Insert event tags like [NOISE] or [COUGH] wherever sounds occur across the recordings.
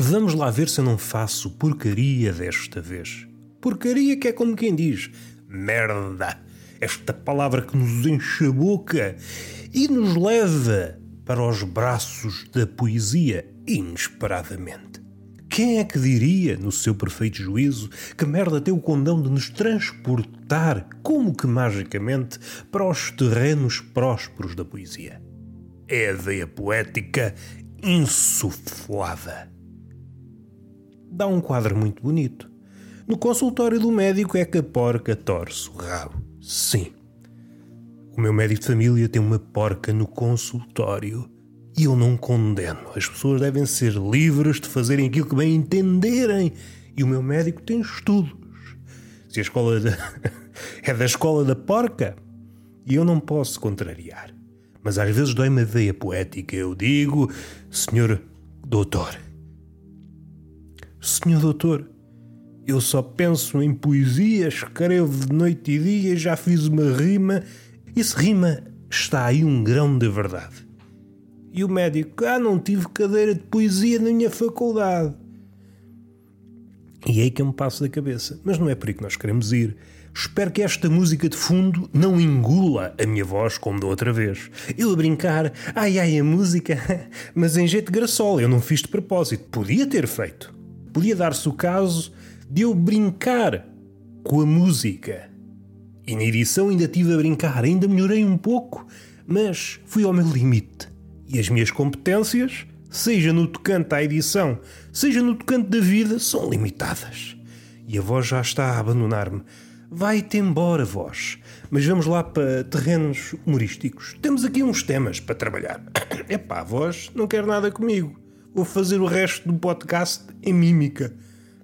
Vamos lá ver se eu não faço porcaria desta vez. Porcaria que é como quem diz merda. Esta palavra que nos enche a boca e nos leva para os braços da poesia inesperadamente. Quem é que diria, no seu perfeito juízo, que merda tem o condão de nos transportar, como que magicamente, para os terrenos prósperos da poesia? É a veia poética insuflada. Dá um quadro muito bonito. No consultório do médico é que a porca torce o rabo. Sim. O meu médico de família tem uma porca no consultório e eu não condeno. As pessoas devem ser livres de fazerem aquilo que bem entenderem. E o meu médico tem estudos. Se a escola da... [LAUGHS] é da escola da porca, e eu não posso contrariar. Mas às vezes dói-me a veia poética. Eu digo, senhor doutor. Senhor doutor, eu só penso em poesia, escrevo de noite e dia, já fiz uma rima. E se rima está aí um grão de verdade. E o médico, ah, não tive cadeira de poesia na minha faculdade. E é aí que eu me passo da cabeça. Mas não é por aí que nós queremos ir. Espero que esta música de fundo não engula a minha voz como da outra vez. Eu a brincar, ai ai a música, [LAUGHS] mas em jeito de graçola, eu não fiz de propósito. Podia ter feito. Podia dar-se o caso de eu brincar com a música. E na edição ainda tive a brincar, ainda melhorei um pouco, mas fui ao meu limite. E as minhas competências, seja no tocante à edição, seja no tocante da vida, são limitadas. E a voz já está a abandonar-me. Vai-te embora, voz. Mas vamos lá para terrenos humorísticos. Temos aqui uns temas para trabalhar. [COUGHS] Epá, voz, não quer nada comigo. Vou fazer o resto do podcast em mímica.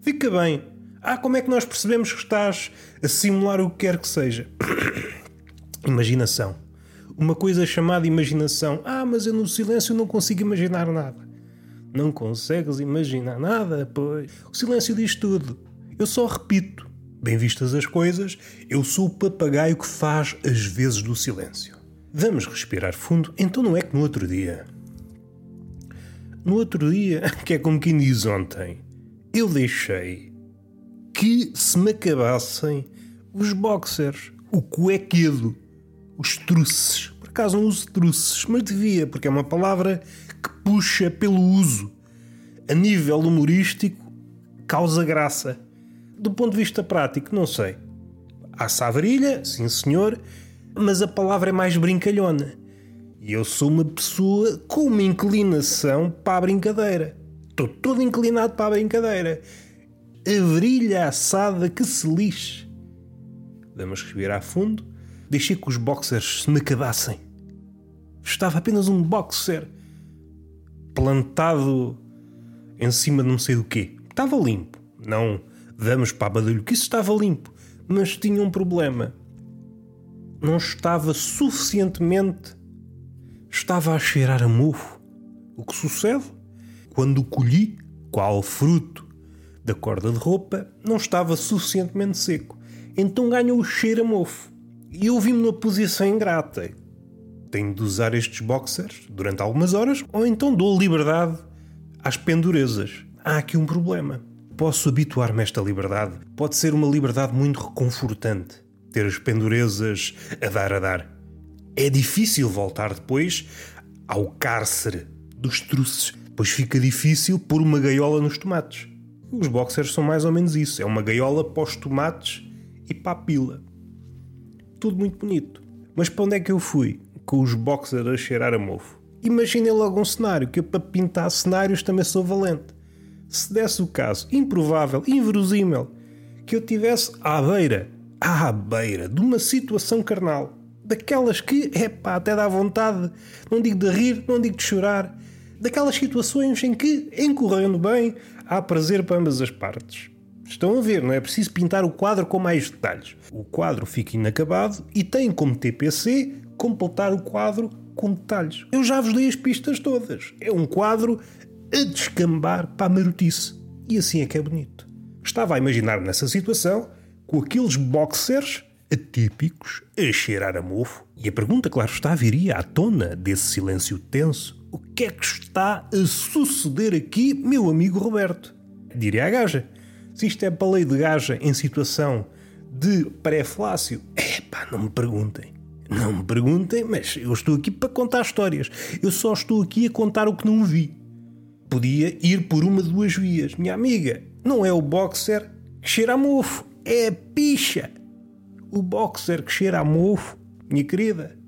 Fica bem. Ah, como é que nós percebemos que estás a simular o que quer que seja? [COUGHS] Imaginação uma coisa chamada imaginação. Ah, mas eu no silêncio não consigo imaginar nada. Não consegues imaginar nada, pois. O silêncio diz tudo. Eu só repito. Bem vistas as coisas, eu sou o papagaio que faz as vezes do silêncio. Vamos respirar fundo, então não é que no outro dia. No outro dia, [LAUGHS] que é como quem diz ontem, eu deixei que se me acabassem os boxers, o cuequedo os truces. Por acaso não uso truces, mas devia, porque é uma palavra que puxa pelo uso. A nível humorístico, causa graça. Do ponto de vista prático, não sei. Há savrilha, sim senhor, mas a palavra é mais brincalhona. E eu sou uma pessoa com uma inclinação para a brincadeira. Estou todo inclinado para a brincadeira. A virilha assada que se lixe. Vamos respirar fundo Deixei que os boxers se me acabassem. Estava apenas um boxer plantado em cima de não sei do quê. Estava limpo. Não damos para a badalho que isso estava limpo. Mas tinha um problema. Não estava suficientemente. Estava a cheirar a mofo. O que sucede? Quando o colhi, qual fruto da corda de roupa, não estava suficientemente seco. Então ganhou o cheiro a mofo. E eu vi-me numa posição ingrata. Tenho de usar estes boxers durante algumas horas ou então dou liberdade às pendurezas. Há aqui um problema. Posso habituar-me a esta liberdade. Pode ser uma liberdade muito reconfortante. Ter as pendurezas a dar a dar. É difícil voltar depois ao cárcere dos truces, pois fica difícil pôr uma gaiola nos tomates. Os boxers são mais ou menos isso: é uma gaiola para os tomates e para a pila tudo muito bonito. Mas para onde é que eu fui? Com os boxers a cheirar a mofo. Imaginei logo um cenário, que eu para pintar cenários também sou valente. Se desse o caso, improvável, inverosímil, que eu tivesse à beira, à beira de uma situação carnal, daquelas que, é pá, até dá vontade, não digo de rir, não digo de chorar, daquelas situações em que, encorrendo bem, há prazer para ambas as partes. Estão a ver, não é preciso pintar o quadro com mais detalhes. O quadro fica inacabado e tem como TPC completar o quadro com detalhes. Eu já vos dei as pistas todas. É um quadro a descambar para a marotice. E assim é que é bonito. Estava a imaginar nessa situação com aqueles boxers atípicos a cheirar a mofo. E a pergunta, claro está, viria à tona desse silêncio tenso. O que é que está a suceder aqui, meu amigo Roberto? Diria a gaja. Se isto é lei de gaja em situação de pré-flácio, é pá, não me perguntem. Não me perguntem, mas eu estou aqui para contar histórias. Eu só estou aqui a contar o que não vi. Podia ir por uma de duas vias. Minha amiga, não é o boxer que cheira a mofo, é a picha. O boxer que cheira a mofo, minha querida,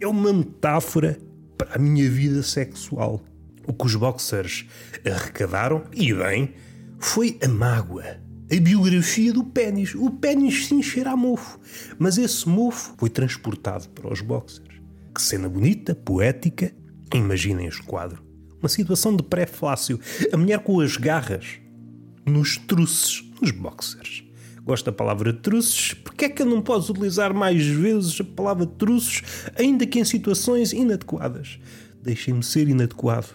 é uma metáfora para a minha vida sexual. O que os boxers arrecadaram, e bem, foi a mágoa, a biografia do pênis. O pênis sim cheira a mofo, mas esse mofo foi transportado para os boxers. Que cena bonita, poética. Imaginem este quadro. Uma situação de pré-flácio. A mulher com as garras nos truces, nos boxers. Gosto da palavra truces. Porque é que eu não posso utilizar mais vezes a palavra truces, ainda que em situações inadequadas? Deixem-me ser inadequado.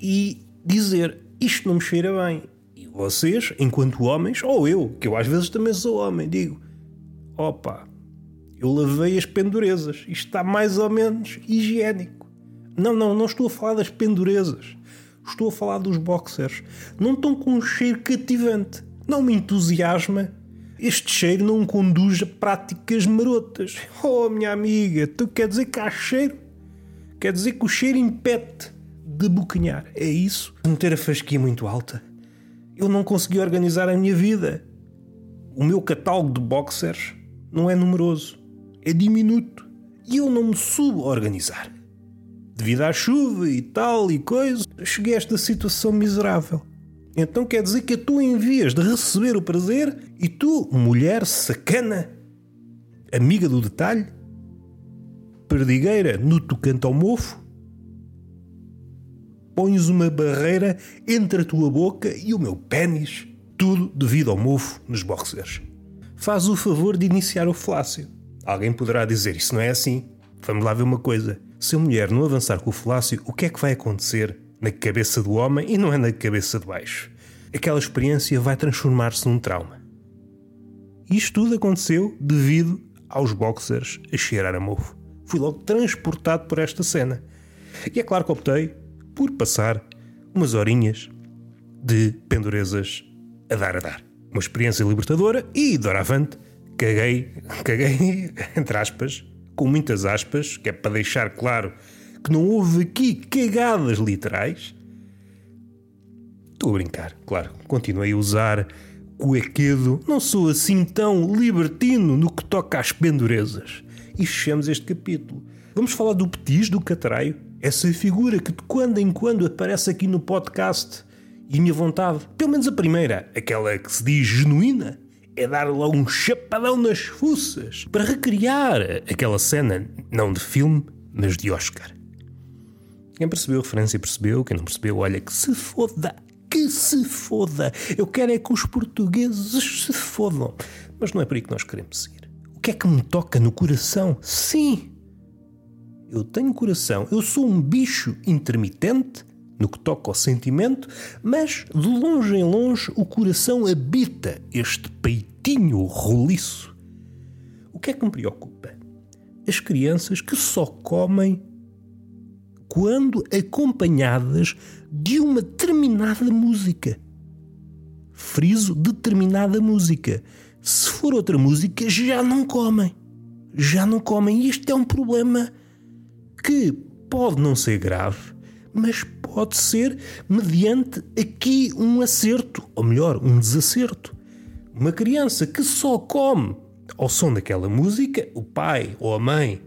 E dizer isto não me cheira bem. E vocês, enquanto homens, ou eu, que eu às vezes também sou homem, digo: opa, eu lavei as pendurezas, isto está mais ou menos higiênico. Não, não, não estou a falar das pendurezas. Estou a falar dos boxers. Não estão com um cheiro cativante. Não me entusiasma. Este cheiro não conduz a práticas marotas. Oh, minha amiga, tu quer dizer que há cheiro? Quer dizer que o cheiro impede de bocanhar. É isso? Meter a fasquia muito alta. Eu não consegui organizar a minha vida. O meu catálogo de boxers não é numeroso, é diminuto. E eu não me subo a organizar. Devido à chuva e tal e coisa, cheguei a esta situação miserável. Então quer dizer que tu envias de receber o prazer e tu, mulher sacana, amiga do detalhe, perdigueira no tocante ao mofo, pões uma barreira entre a tua boca e o meu pênis, tudo devido ao mofo nos boxers. Faz o favor de iniciar o flácio. Alguém poderá dizer, isso não é assim. Vamos lá ver uma coisa. Se a mulher não avançar com o flácio, o que é que vai acontecer na cabeça do homem e não é na cabeça de baixo? Aquela experiência vai transformar-se num trauma. Isto tudo aconteceu devido aos boxers a cheirar a mofo. Fui logo transportado por esta cena. E é claro que optei por passar umas horinhas de pendurezas a dar a dar. Uma experiência libertadora e, doravante, caguei, [LAUGHS] caguei, entre aspas, com muitas aspas, que é para deixar claro que não houve aqui cagadas literais. Estou a brincar, claro. Continuei a usar cuequedo. Não sou assim tão libertino no que toca às pendurezas. E fechamos este capítulo. Vamos falar do petis do catraio. Essa figura que de quando em quando aparece aqui no podcast. E a minha vontade, pelo menos a primeira, aquela que se diz genuína, é dar logo um chapadão nas fuças para recriar aquela cena, não de filme, mas de Oscar. Quem percebeu a referência percebeu, quem não percebeu, olha que se foda, que se foda. Eu quero é que os portugueses se fodam. Mas não é por aí que nós queremos seguir. O que é que me toca no coração? Sim, eu tenho coração, eu sou um bicho intermitente no que toca ao sentimento, mas de longe em longe o coração habita este peitinho roliço. O que é que me preocupa? As crianças que só comem quando acompanhadas de uma determinada música. Friso determinada música. Se for outra música, já não comem. Já não comem. Isto é um problema que pode não ser grave, mas pode ser mediante aqui um acerto, ou melhor, um desacerto. Uma criança que só come ao som daquela música, o pai ou a mãe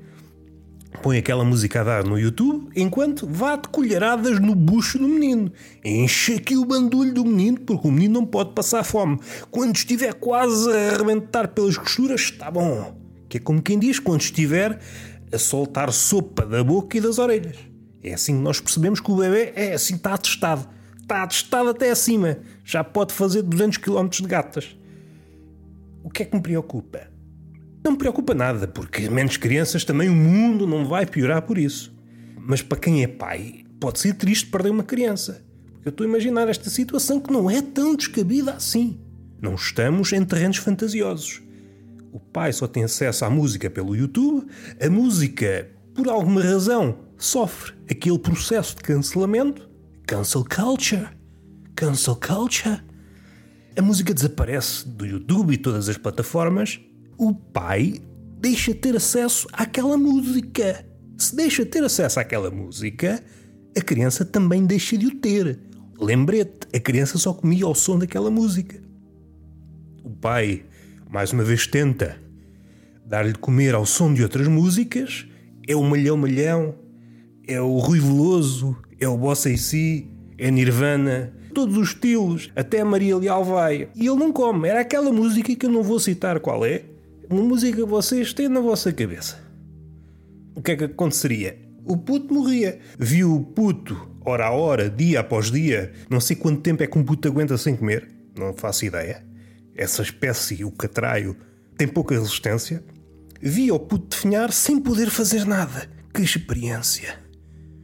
põe aquela música a dar no YouTube enquanto vá de colheradas no bucho do menino. Enche aqui o bandulho do menino porque o menino não pode passar fome. Quando estiver quase a arrebentar pelas costuras, está bom. Que é como quem diz, quando estiver a soltar sopa da boca e das orelhas. É assim que nós percebemos que o bebê é assim, está atestado. Está atestado até acima. Já pode fazer 200 km de gatas. O que é que me preocupa? Não me preocupa nada, porque menos crianças também o mundo não vai piorar por isso. Mas para quem é pai, pode ser triste perder uma criança. Eu estou a imaginar esta situação que não é tão descabida assim. Não estamos em terrenos fantasiosos. O pai só tem acesso à música pelo YouTube, a música, por alguma razão, sofre aquele processo de cancelamento, cancel culture, cancel culture. A música desaparece do YouTube e todas as plataformas. O pai deixa de ter acesso àquela música. Se deixa de ter acesso àquela música, a criança também deixa de o ter. Lembrete, a criança só comia ao som daquela música. O pai, mais uma vez, tenta dar-lhe comer ao som de outras músicas. É o Malhão Malhão, é o Rui Veloso, é o Bossa e Si, é Nirvana, todos os estilos, até a Maria Leal vai. E ele não come, era aquela música que eu não vou citar qual é, uma música vocês têm na vossa cabeça. O que é que aconteceria? O puto morria. Viu o puto, hora a hora, dia após dia, não sei quanto tempo é que um puto aguenta sem comer, não faço ideia. Essa espécie, o catraio, tem pouca resistência. Via o puto definhar sem poder fazer nada. Que experiência!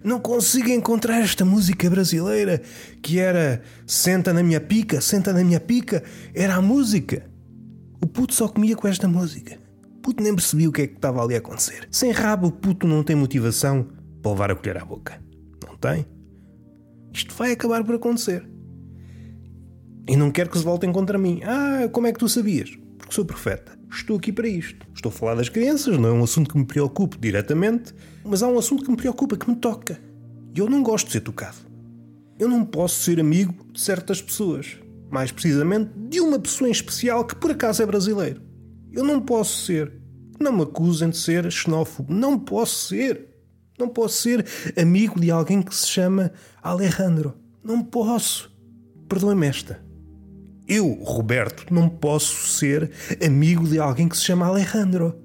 Não consigo encontrar esta música brasileira que era Senta na minha pica, senta na minha pica. Era a música. O puto só comia com esta música. O puto nem percebia o que é que estava ali a acontecer. Sem rabo, o puto não tem motivação para levar a colher à boca. Não tem? Isto vai acabar por acontecer. E não quero que se voltem contra mim. Ah, como é que tu sabias? Porque sou profeta. Estou aqui para isto. Estou a falar das crianças, não é um assunto que me preocupe diretamente, mas há um assunto que me preocupa, que me toca. E eu não gosto de ser tocado. Eu não posso ser amigo de certas pessoas. Mais precisamente, de uma pessoa em especial que por acaso é brasileiro. Eu não posso ser. Não me acusem de ser xenófobo. Não posso ser. Não posso ser amigo de alguém que se chama Alejandro. Não posso. Perdoe-me esta. Eu, Roberto, não posso ser amigo de alguém que se chama Alejandro.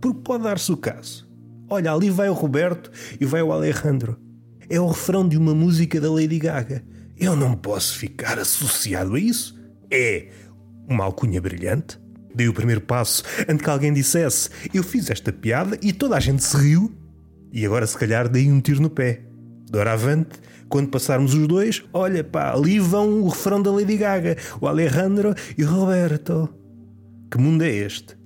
Porque pode dar-se o caso. Olha, ali vai o Roberto e vai o Alejandro. É o refrão de uma música da Lady Gaga. Eu não posso ficar associado a isso. É uma alcunha brilhante. Dei o primeiro passo antes que alguém dissesse eu fiz esta piada e toda a gente se riu. E agora, se calhar, dei um tiro no pé. Doravante, quando passarmos os dois, olha pá, ali vão o refrão da Lady Gaga, o Alejandro e o Roberto. Que mundo é este?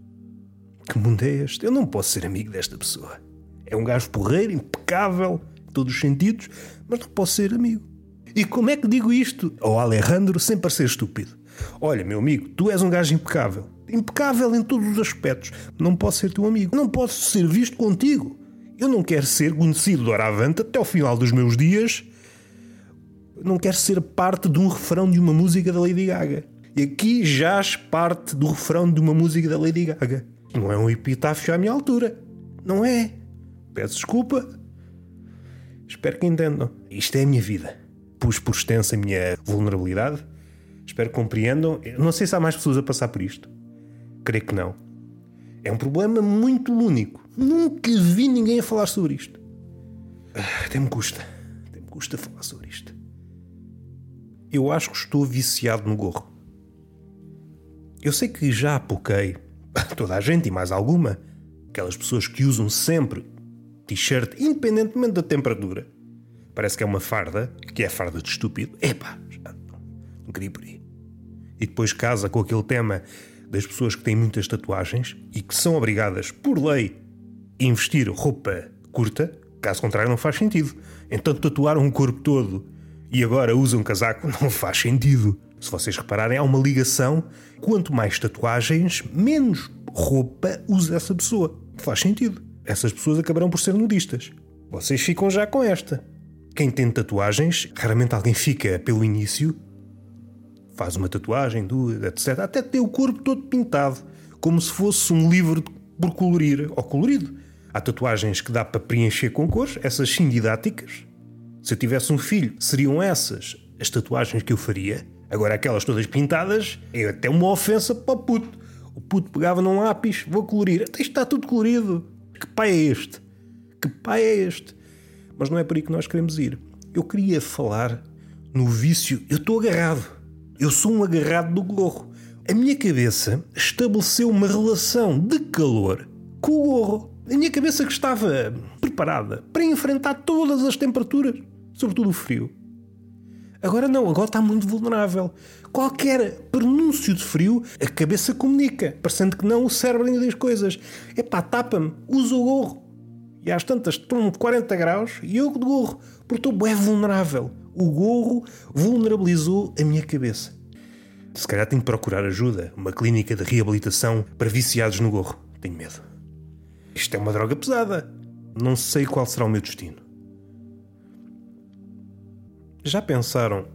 Que mundo é este? Eu não posso ser amigo desta pessoa. É um gajo porreiro, impecável, em todos os sentidos, mas não posso ser amigo. E como é que digo isto ao Alejandro sem parecer estúpido? Olha, meu amigo, tu és um gajo impecável. Impecável em todos os aspectos. Não posso ser teu amigo. Não posso ser visto contigo. Eu não quero ser conhecido do Aravante até ao final dos meus dias. Não quero ser parte de um refrão de uma música da Lady Gaga. E aqui jaz parte do refrão de uma música da Lady Gaga. Não é um epitáfio à minha altura. Não é. Peço desculpa. Espero que entendam. Isto é a minha vida pus por extenso a minha vulnerabilidade. Espero que compreendam. Não sei se há mais pessoas a passar por isto. Creio que não. É um problema muito único. Nunca vi ninguém a falar sobre isto. Ah, até me custa. Até me custa falar sobre isto. Eu acho que estou viciado no gorro. Eu sei que já apoquei [LAUGHS] toda a gente e mais alguma, aquelas pessoas que usam sempre t-shirt, independentemente da temperatura parece que é uma farda, que é farda de estúpido. Epá, não queria por aí. E depois casa com aquele tema das pessoas que têm muitas tatuagens e que são obrigadas, por lei, a investir roupa curta, caso contrário não faz sentido. Então tatuaram um corpo todo e agora usam um casaco [LAUGHS] não faz sentido. Se vocês repararem, há uma ligação. Quanto mais tatuagens, menos roupa usa essa pessoa. Faz sentido. Essas pessoas acabarão por ser nudistas. Vocês ficam já com esta. Quem tem tatuagens, raramente alguém fica pelo início, faz uma tatuagem, duas, etc. Até ter o corpo todo pintado, como se fosse um livro por colorir ou colorido. Há tatuagens que dá para preencher com cores, essas sim didáticas. Se eu tivesse um filho, seriam essas as tatuagens que eu faria. Agora, aquelas todas pintadas, é até uma ofensa para o puto. O puto pegava num lápis, vou colorir. Até está tudo colorido. Que pai é este? Que pai é este? Mas não é por aí que nós queremos ir. Eu queria falar no vício. Eu estou agarrado. Eu sou um agarrado do gorro. A minha cabeça estabeleceu uma relação de calor com o gorro. A minha cabeça que estava preparada para enfrentar todas as temperaturas, sobretudo o frio. Agora não, agora está muito vulnerável. Qualquer pronúncio de frio, a cabeça comunica, parecendo que não o cérebro ainda diz coisas. Epá, tapa-me, usa o gorro. E às tantas estão 40 graus e eu de gorro, porque estou bem vulnerável. O gorro vulnerabilizou a minha cabeça. Se calhar tenho de procurar ajuda, uma clínica de reabilitação para viciados no gorro. Tenho medo. Isto é uma droga pesada. Não sei qual será o meu destino. Já pensaram?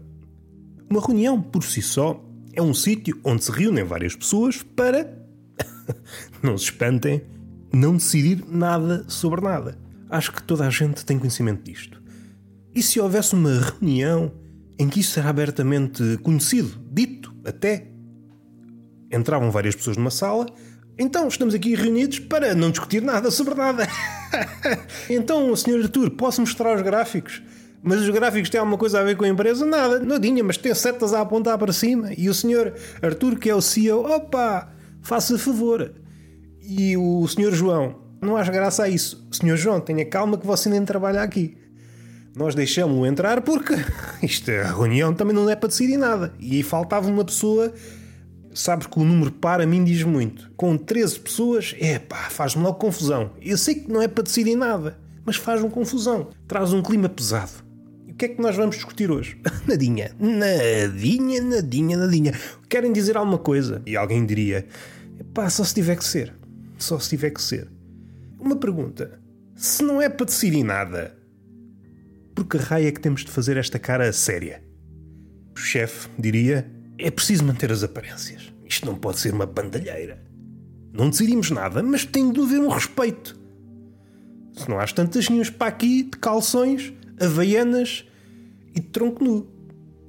Uma reunião por si só é um sítio onde se reúnem várias pessoas para, [LAUGHS] não se espantem, não decidir nada sobre nada. Acho que toda a gente tem conhecimento disto. E se houvesse uma reunião em que isso era abertamente conhecido, dito até? Entravam várias pessoas numa sala, então estamos aqui reunidos para não discutir nada sobre nada. [LAUGHS] então, Sr. Artur, posso mostrar os gráficos? Mas os gráficos têm alguma coisa a ver com a empresa? Nada, nadinha, mas tem setas a apontar para cima. E o Sr. Artur, que é o CEO, opa, faça favor. E o Sr. João, não acha graça a isso. Sr. João, tenha calma que você nem trabalha aqui. Nós deixamos-o entrar porque [LAUGHS] isto, é, a reunião também não é para decidir nada. E faltava uma pessoa. Sabes que o número par a mim diz muito. Com 13 pessoas, é pá, faz-me logo confusão. Eu sei que não é para decidir nada, mas faz-me confusão. Traz um clima pesado. E o que é que nós vamos discutir hoje? [LAUGHS] nadinha. Nadinha, nadinha, nadinha. Querem dizer alguma coisa? E alguém diria: pá, só se tiver que ser. Só se tiver que ser. Uma pergunta. Se não é para decidir nada, por que raio é que temos de fazer esta cara séria? O chefe diria: é preciso manter as aparências. Isto não pode ser uma bandalheira. Não decidimos nada, mas tem de haver um respeito. Se não há tantas nenhums para aqui de calções, havaianas e de tronco nu.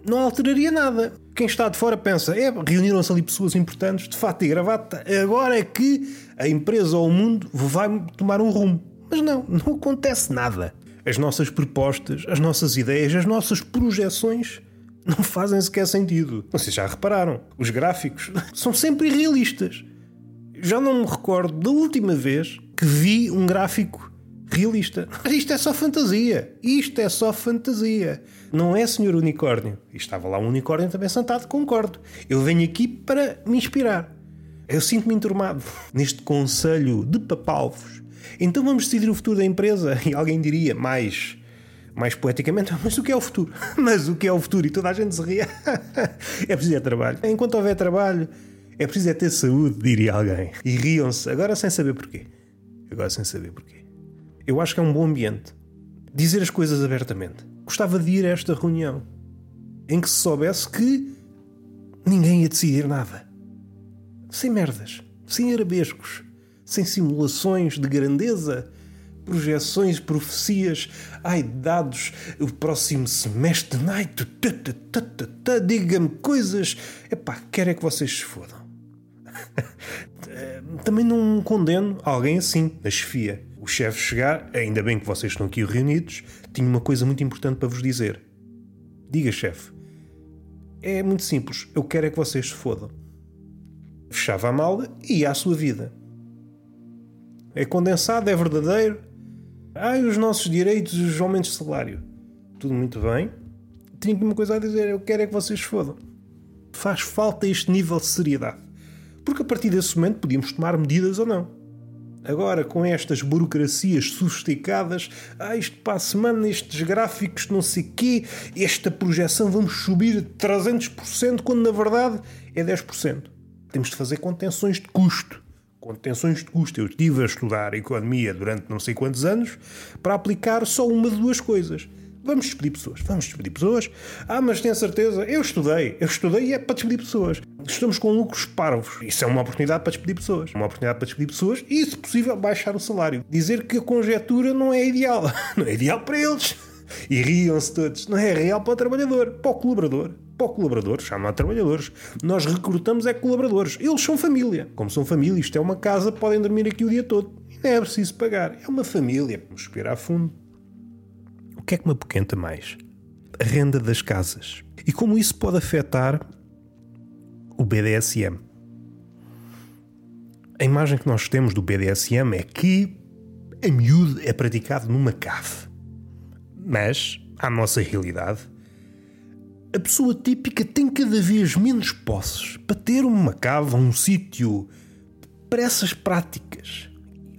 Não alteraria nada. Quem está de fora pensa: é, reuniram-se ali pessoas importantes, de fato e gravata, agora é que a empresa ou o mundo vai tomar um rumo. Mas não, não acontece nada as nossas propostas, as nossas ideias, as nossas projeções não fazem sequer sentido. Vocês já repararam, os gráficos [LAUGHS] são sempre irrealistas. Já não me recordo da última vez que vi um gráfico realista. Mas isto é só fantasia. Isto é só fantasia. Não é, senhor unicórnio. E estava lá um unicórnio também sentado, concordo. Eu venho aqui para me inspirar. Eu sinto-me enturmado [LAUGHS] neste conselho de papalvos então vamos decidir o futuro da empresa. [LAUGHS] E alguém diria mais mais poeticamente, [LAUGHS] mas o que é o futuro? Mas o que é o futuro? E toda a gente se ria. é preciso é trabalho. Enquanto houver trabalho, é preciso é ter saúde, diria alguém. E riam-se, agora sem saber porquê. Agora sem saber porquê. Eu acho que é um bom ambiente. Dizer as coisas abertamente. Gostava de ir a esta reunião em que se soubesse que ninguém ia decidir nada. Sem merdas, sem arabescos sem simulações de grandeza, projeções, profecias, ai, dados, o próximo semestre, ai, diga-me coisas. Epá, quero é que vocês se fodam. [LAUGHS] Também não condeno alguém assim, na chefia. O chefe chegar, ainda bem que vocês estão aqui reunidos, tinha uma coisa muito importante para vos dizer. Diga, chefe. É muito simples, eu quero é que vocês se fodam. Fechava a mala e ia à sua vida. É condensado, é verdadeiro. Ai, os nossos direitos, os aumentos de salário. Tudo muito bem. Tenho uma coisa a dizer, eu quero é que vocês fodam. Faz falta este nível de seriedade. Porque a partir desse momento podíamos tomar medidas ou não. Agora, com estas burocracias sofisticadas, ah, isto para a semana, estes gráficos, não sei quê, esta projeção vamos subir 300%, quando na verdade é 10%. Temos de fazer contenções de custo contenções de custo. Eu estive a estudar economia durante não sei quantos anos para aplicar só uma de duas coisas. Vamos despedir pessoas. Vamos despedir pessoas. Ah, mas tenho certeza. Eu estudei. Eu estudei e é para despedir pessoas. Estamos com lucros parvos. Isso é uma oportunidade para despedir pessoas. Uma oportunidade para despedir pessoas e, se possível, baixar o salário. Dizer que a conjetura não é ideal. [LAUGHS] Não é ideal para eles. E riam-se todos. Não é real para o trabalhador, para o colaborador para o colaborador, chama a trabalhadores. Nós recrutamos é colaboradores. Eles são família. Como são família, isto é uma casa, podem dormir aqui o dia todo. E não é preciso pagar. É uma família. Vamos respirar fundo. O que é que me apoquenta mais? A renda das casas. E como isso pode afetar o BDSM. A imagem que nós temos do BDSM é que a miúdo é praticado numa cave. Mas, à nossa realidade, a pessoa típica tem cada vez menos posses para ter uma cava, um sítio para essas práticas.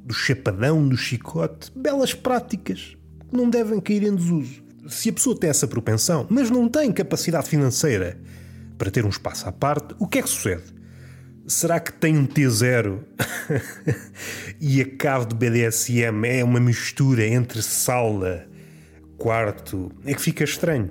do chapadão, do chicote, belas práticas não devem cair em desuso. Se a pessoa tem essa propensão, mas não tem capacidade financeira para ter um espaço à parte, o que é que sucede? Será que tem um T0 [LAUGHS] e a cave do BDSM é uma mistura entre sala, quarto? É que fica estranho.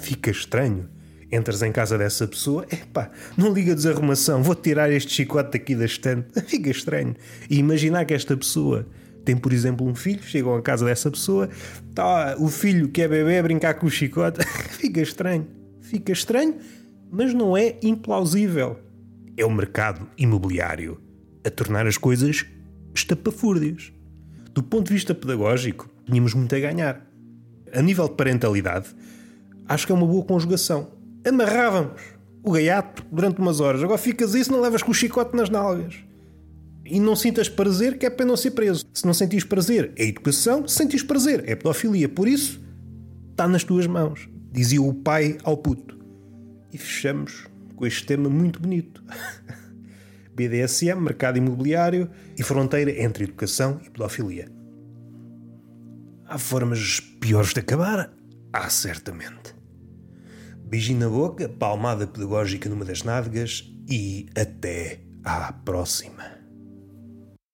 Fica estranho. Entras em casa dessa pessoa, epá, não liga desarrumação, vou tirar este chicote daqui da estante. [LAUGHS] Fica estranho. E imaginar que esta pessoa tem, por exemplo, um filho, chegam à casa dessa pessoa, está o filho que é bebê a brincar com o chicote. [LAUGHS] Fica estranho. Fica estranho, mas não é implausível. É o mercado imobiliário a tornar as coisas estapafúrdias. Do ponto de vista pedagógico, tínhamos muito a ganhar. A nível de parentalidade, acho que é uma boa conjugação. Amarrávamos o gaiato durante umas horas. Agora ficas isso, não levas com o chicote nas nalgas. E não sintas prazer, que é para não ser preso. Se não sentis prazer, é educação. Se sentis prazer, é pedofilia. Por isso, está nas tuas mãos. Dizia o pai ao puto. E fechamos com este tema muito bonito. [LAUGHS] BDSM, mercado imobiliário e fronteira entre educação e pedofilia. Há formas piores de acabar? Há certamente. Beijinho na boca, palmada pedagógica numa das nádegas e até à próxima.